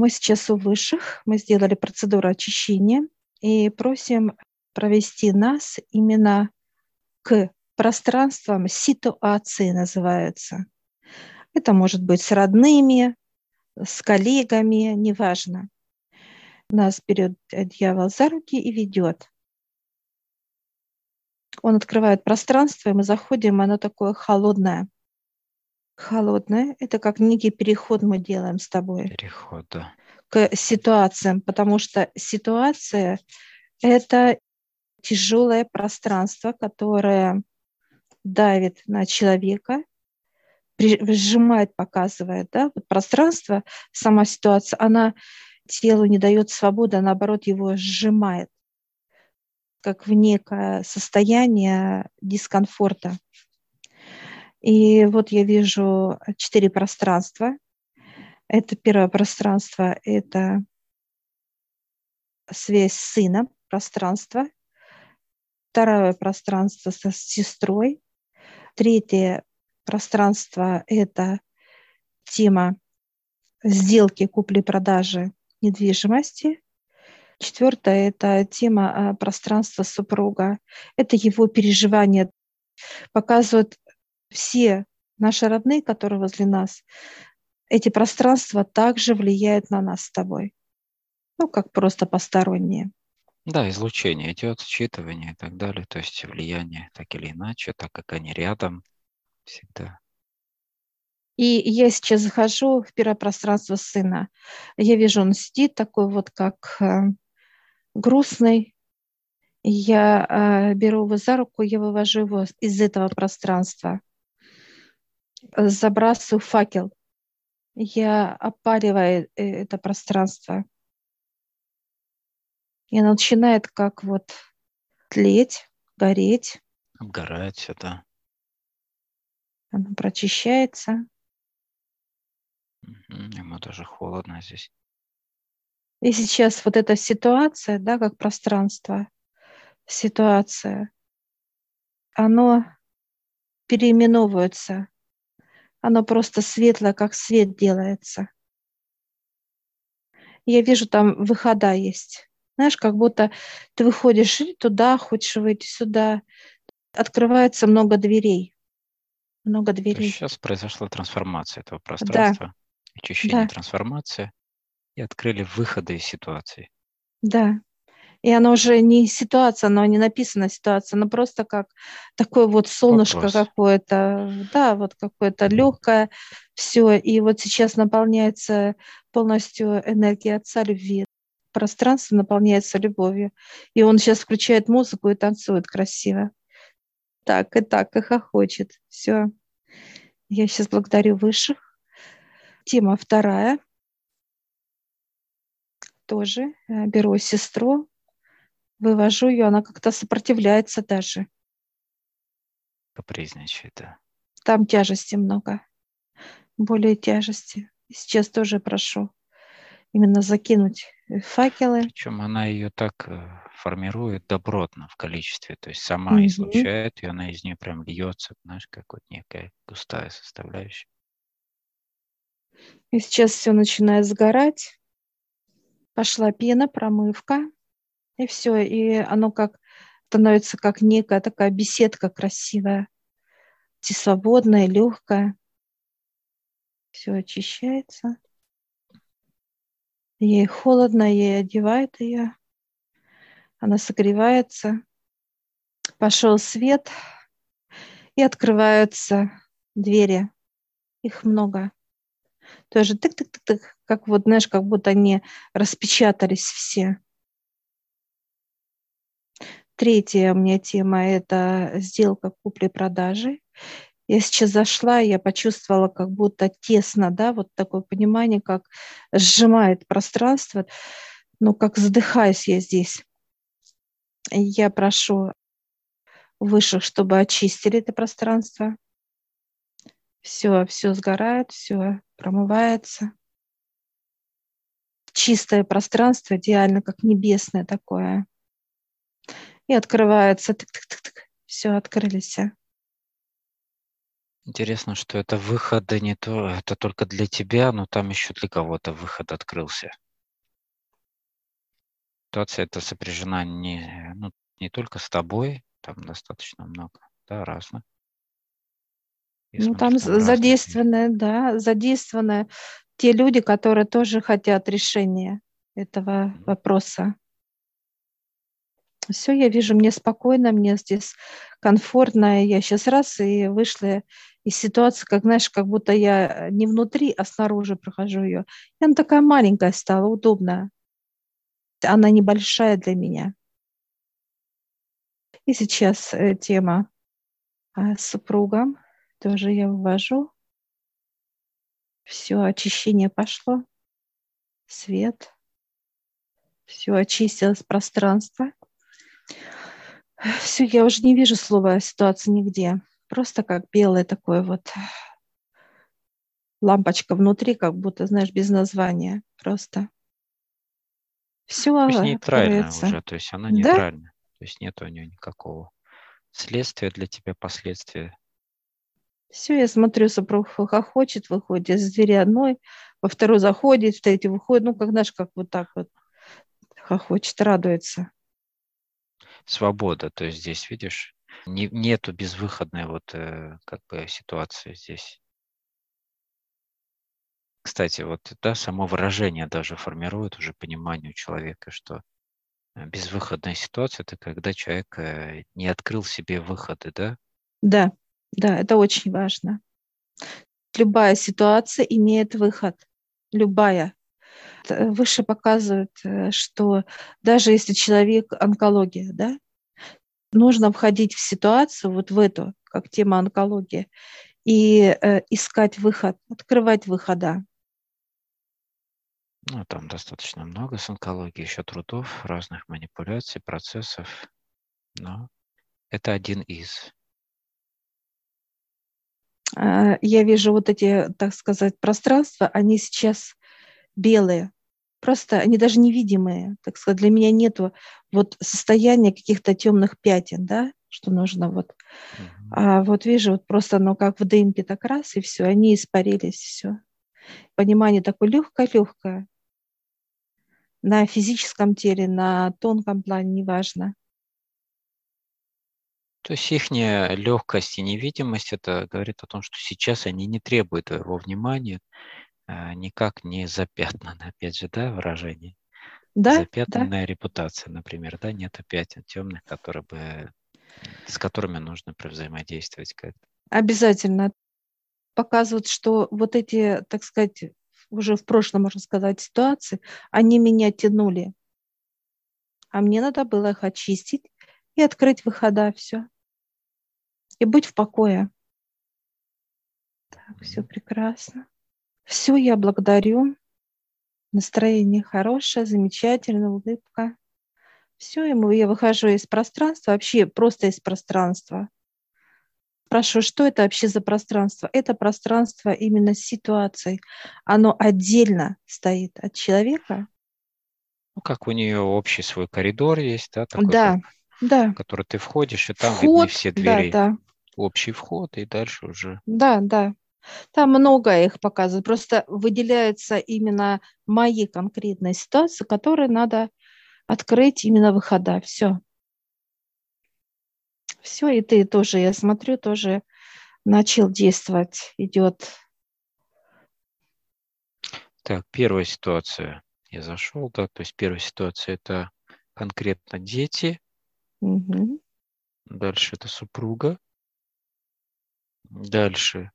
мы сейчас у высших, мы сделали процедуру очищения и просим провести нас именно к пространствам ситуации называются. Это может быть с родными, с коллегами, неважно. Нас берет дьявол за руки и ведет. Он открывает пространство, и мы заходим, оно такое холодное. Холодное – это как некий переход мы делаем с тобой. Переход, да. К ситуациям, потому что ситуация – это тяжелое пространство, которое давит на человека, сжимает, показывает, да, вот пространство, сама ситуация, она телу не дает свободы, а наоборот его сжимает, как в некое состояние дискомфорта. И вот я вижу четыре пространства. Это первое пространство – это связь с сыном, пространство. Второе пространство со сестрой. Третье пространство – это тема сделки купли-продажи недвижимости. Четвертое – это тема а, пространства супруга. Это его переживания. Показывают все наши родные, которые возле нас. Эти пространства также влияют на нас с тобой. Ну, как просто посторонние. Да, излучение идет, считывание и так далее. То есть влияние так или иначе, так как они рядом всегда. И я сейчас захожу в первое пространство сына. Я вижу, он сидит такой вот, как э, грустный. Я э, беру его за руку, я вывожу его из этого пространства. Забрасываю факел. Я опариваю э, это пространство. И оно начинает как вот тлеть, гореть. Обгорает все, да. Оно прочищается. Ему даже холодно здесь. И сейчас вот эта ситуация, да, как пространство, ситуация, оно переименовывается. Оно просто светлое, как свет делается. Я вижу, там выхода есть. Знаешь, как будто ты выходишь туда, хочешь выйти сюда. Открывается много дверей. Много дверей. Сейчас произошла трансформация этого пространства. Да очищение, да. трансформация, и открыли выходы из ситуации. Да. И оно уже не ситуация, оно не написано ситуация, но просто как такое вот солнышко какое-то, да, вот какое-то легкое, все. И вот сейчас наполняется полностью энергия Отца любви. Пространство наполняется любовью. И он сейчас включает музыку и танцует красиво. Так и так, и хохочет. Все. Я сейчас благодарю высших Тема вторая. Тоже э, беру сестру, вывожу ее, она как-то сопротивляется даже. Капризничает, да. Там тяжести много, более тяжести. Сейчас тоже прошу именно закинуть э, факелы. Причем она ее так э, формирует добротно в количестве, то есть сама mm-hmm. излучает, и она из нее прям льется, знаешь, как вот некая густая составляющая. И сейчас все начинает сгорать. Пошла пена, промывка. И все. И оно как становится как некая такая беседка красивая. Свободная, легкая. Все очищается. Ей холодно, ей одевает ее. Она согревается. Пошел свет, и открываются двери. Их много тоже тык-тык-тык, как вот, знаешь, как будто они распечатались все. Третья у меня тема – это сделка купли-продажи. Я сейчас зашла, я почувствовала, как будто тесно, да, вот такое понимание, как сжимает пространство, ну, как задыхаюсь я здесь. Я прошу высших, чтобы очистили это пространство. Все, все сгорает, все промывается. Чистое пространство, идеально, как небесное такое. И открывается, тык-тык-тык-тык, все, открылись. Интересно, что это выходы не то, это только для тебя, но там еще для кого-то выход открылся. Ситуация эта сопряжена не, ну, не только с тобой, там достаточно много, да, разных. ну, там, там задействованы, да, задействованы те люди, которые тоже хотят решения этого вопроса. Все, я вижу, мне спокойно, мне здесь комфортно. Я сейчас раз и вышла из ситуации, как, знаешь, как будто я не внутри, а снаружи прохожу ее. И она такая маленькая стала, удобная. Она небольшая для меня. И сейчас э, тема а, с супругом. Тоже я ввожу. Все, очищение пошло. Свет. Все, очистилось пространство. Все, я уже не вижу слова ситуации нигде. Просто как белое такое вот лампочка внутри, как будто, знаешь, без названия. Просто. Все то есть нейтральная уже, то есть она нейтральная. Да? То есть нет у нее никакого следствия для тебя, последствия. Все, я смотрю, супруг хохочет, выходит из двери одной, во второй заходит, в третью выходит, ну, как, знаешь, как вот так вот хохочет, радуется. Свобода, то есть здесь, видишь, не, нету безвыходной вот э, как бы ситуации здесь. Кстати, вот да, само выражение даже формирует уже понимание у человека, что э, безвыходная ситуация – это когда человек э, не открыл себе выходы, да? Да, да, это очень важно. Любая ситуация имеет выход. Любая. Выше показывают, э, что даже если человек онкология, да, нужно входить в ситуацию, вот в эту, как тема онкологии, и э, искать выход, открывать выхода. Ну, там достаточно много с онкологией, еще трудов, разных манипуляций, процессов. Но это один из. А, я вижу вот эти, так сказать, пространства, они сейчас белые. Просто они даже невидимые, так сказать. Для меня нету вот состояния каких-то темных пятен, да, что нужно вот. Uh-huh. А вот вижу, вот просто, ну, как в дымке так раз, и все, они испарились, все. Понимание такое легкое-легкое. На физическом теле, на тонком плане, неважно. То есть их легкость и невидимость, это говорит о том, что сейчас они не требуют твоего внимания, никак не запятнаны, опять же, да, выражение? Да, Запятнанная да. репутация, например, да, нет пятен темных, которые бы, с которыми нужно взаимодействовать как-то. Обязательно. Показывают, что вот эти, так сказать, уже в прошлом, можно сказать, ситуации, они меня тянули. А мне надо было их очистить и открыть выхода, все. И быть в покое. Так, все прекрасно. Все, я благодарю. Настроение хорошее, замечательная улыбка. Все, ему я выхожу из пространства, вообще просто из пространства. Спрашиваю, что это вообще за пространство? Это пространство именно с ситуацией. Оно отдельно стоит от человека. Ну, как у нее общий свой коридор есть, да? Такой, да, да. В который ты входишь, и там вход, видны все двери. Да, да. Общий вход, и дальше уже. Да, да. Там много их показывают. Просто выделяются именно мои конкретные ситуации, которые надо открыть именно выхода. Все. Все, и ты тоже, я смотрю, тоже начал действовать, идет. Так, первая ситуация. Я зашел, да, то есть первая ситуация это конкретно дети. Угу. Дальше это супруга. Дальше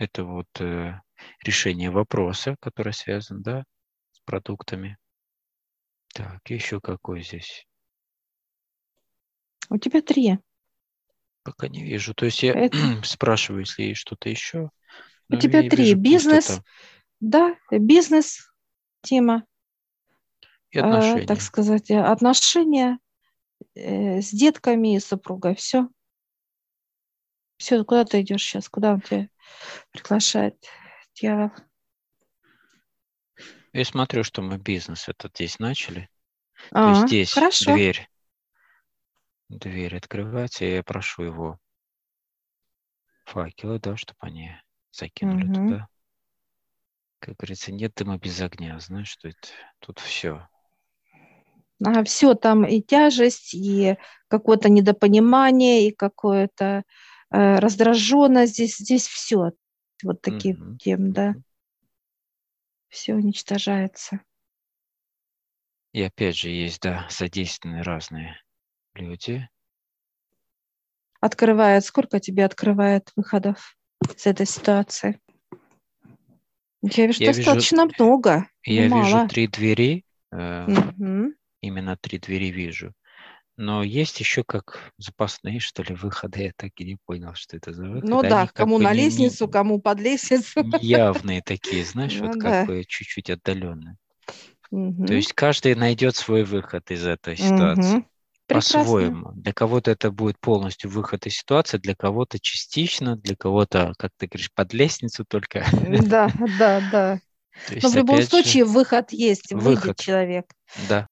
это вот э, решение вопроса, который связан, да, с продуктами. Так, еще какой здесь? У тебя три. Пока не вижу. То есть я это... спрашиваю, если есть что-то еще. У тебя три. Бизнес, пустота. да, бизнес, тема. И отношения. Э, так сказать, отношения э, с детками и супругой. Все. Все, куда ты идешь сейчас? Куда он тебя приглашает дьявол? Я смотрю, что мы бизнес этот здесь начали. А, То есть здесь хорошо. дверь. Дверь открывается, и я прошу его Факелы, да, чтобы они закинули угу. туда. Как говорится, нет дыма без огня. Знаешь, что это? Тут все. А все там и тяжесть, и какое-то недопонимание, и какое-то раздраженность. Здесь, здесь все вот таким угу. тем, да. Все уничтожается. И опять же есть, да, задействованы разные люди. Открывает, сколько тебе открывает выходов из этой ситуации? Я вижу я достаточно вижу, много. Я мало. вижу три двери. Э, угу. Именно три двери вижу. Но есть еще как запасные, что ли, выходы. Я так и не понял, что это за выходы. Ну да, кому на лестницу, не, кому под лестницу. Явные такие, знаешь, ну, вот да. как бы чуть-чуть отдаленные. Угу. То есть каждый найдет свой выход из этой ситуации. Угу. По-своему. Для кого-то это будет полностью выход из ситуации, для кого-то частично, для кого-то, как ты говоришь, под лестницу только. Да, да, да. Но в любом случае же, выход есть, выход. выйдет человек. Да.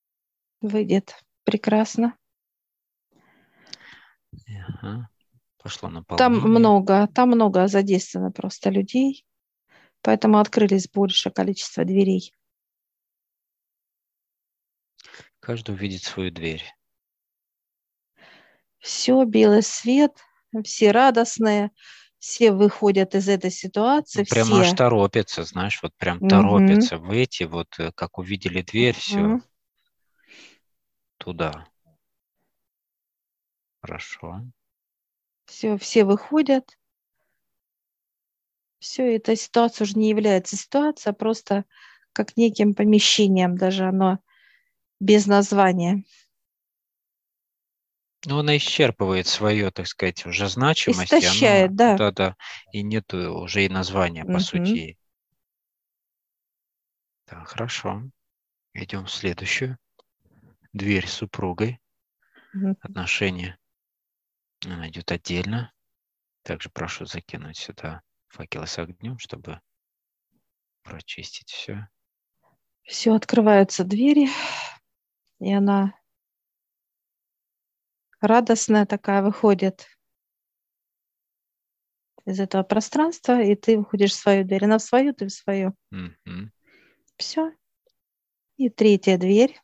Выйдет. Прекрасно. Ага. Пошло на Там много, там много задействовано просто людей, поэтому открылись больше количество дверей. Каждый увидит свою дверь. Все, белый свет, все радостные, все выходят из этой ситуации. Ну, прямо все. аж торопятся, знаешь, вот прям угу. торопятся выйти, вот э, как увидели дверь, угу. все туда. Хорошо. Все, все выходят. Все, эта ситуация уже не является ситуацией, а просто как неким помещением, даже оно без названия. Ну, она исчерпывает свое, так сказать, уже значимость. Истощает, оно, да. Да, да. И нет уже и названия, по угу. сути. Так, хорошо. Идем в следующую. Дверь с супругой. Угу. Отношения. Она идет отдельно. Также прошу закинуть сюда факелы с огнем, чтобы прочистить все. Все, открываются двери, и она радостная такая выходит из этого пространства, и ты выходишь в свою дверь. Она в свою, ты в свою. Mm-hmm. Все. И третья дверь,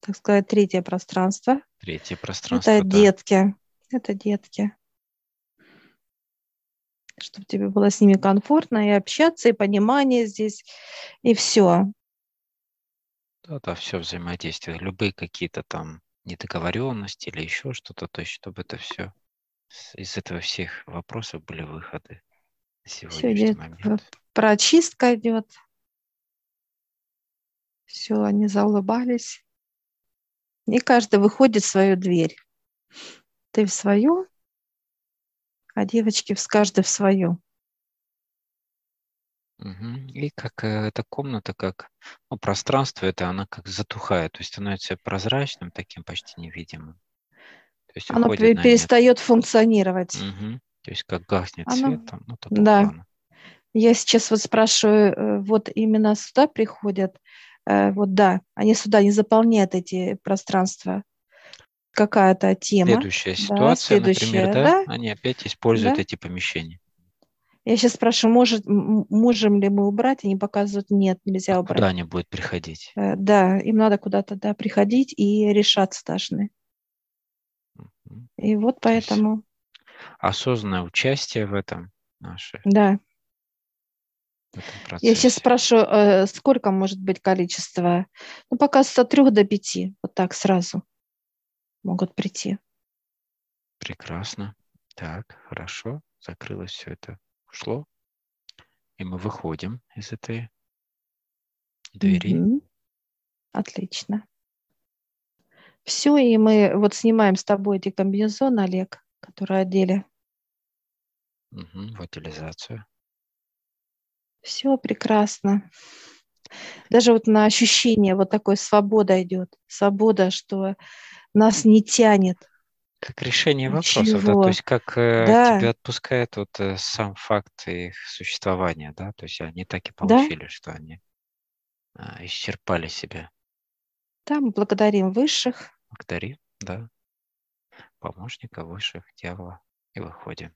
так сказать, третье пространство. Третье пространство. Это да. детки. Это детки. Чтобы тебе было с ними комфортно и общаться, и понимание здесь, и все. Да, да, все взаимодействие. Любые какие-то там недоговоренности или еще что-то, то есть чтобы это все из этого всех вопросов были выходы на сегодняшний все момент. Прочистка идет. Все, они заулыбались. И каждый выходит в свою дверь. Ты в свою, а девочки в каждый в свою. И как э, эта комната, как ну, пространство, это она как затухает, то есть становится прозрачным, таким почти невидимым. То есть Оно перестает функционировать. Угу. То есть как гаснет Оно... свет, там, ну, да. Плана. Я сейчас вот спрашиваю, э, вот именно сюда приходят, э, вот да, они сюда не заполняют эти пространства. Какая-то тема. Следующая ситуация, да, следующая, например, да, да, они опять используют да. эти помещения. Я сейчас спрашиваю, может, можем ли мы убрать? Они показывают, нет, нельзя а убрать. Куда они будут приходить? Э, да, им надо куда-то да, приходить и решаться должны. И вот поэтому... Осознанное участие в этом наше. Да. Я сейчас спрашиваю, э, сколько может быть количество? Ну, пока с трех до пяти, вот так сразу могут прийти. Прекрасно. Так, хорошо. Закрылось все это ушло, и мы выходим из этой двери. Угу. Отлично. Все, и мы вот снимаем с тобой эти комбинезоны, Олег, которые одели. Угу, в утилизацию. Все прекрасно. Даже вот на ощущение вот такой свобода идет. Свобода, что нас не тянет как решение вопросов, да, то есть как э, да. тебя отпускает вот э, сам факт их существования, да, то есть они так и получили, да. что они э, исчерпали себя. Да, мы благодарим высших. Благодарим, да, помощника высших, дьявола, и выходим.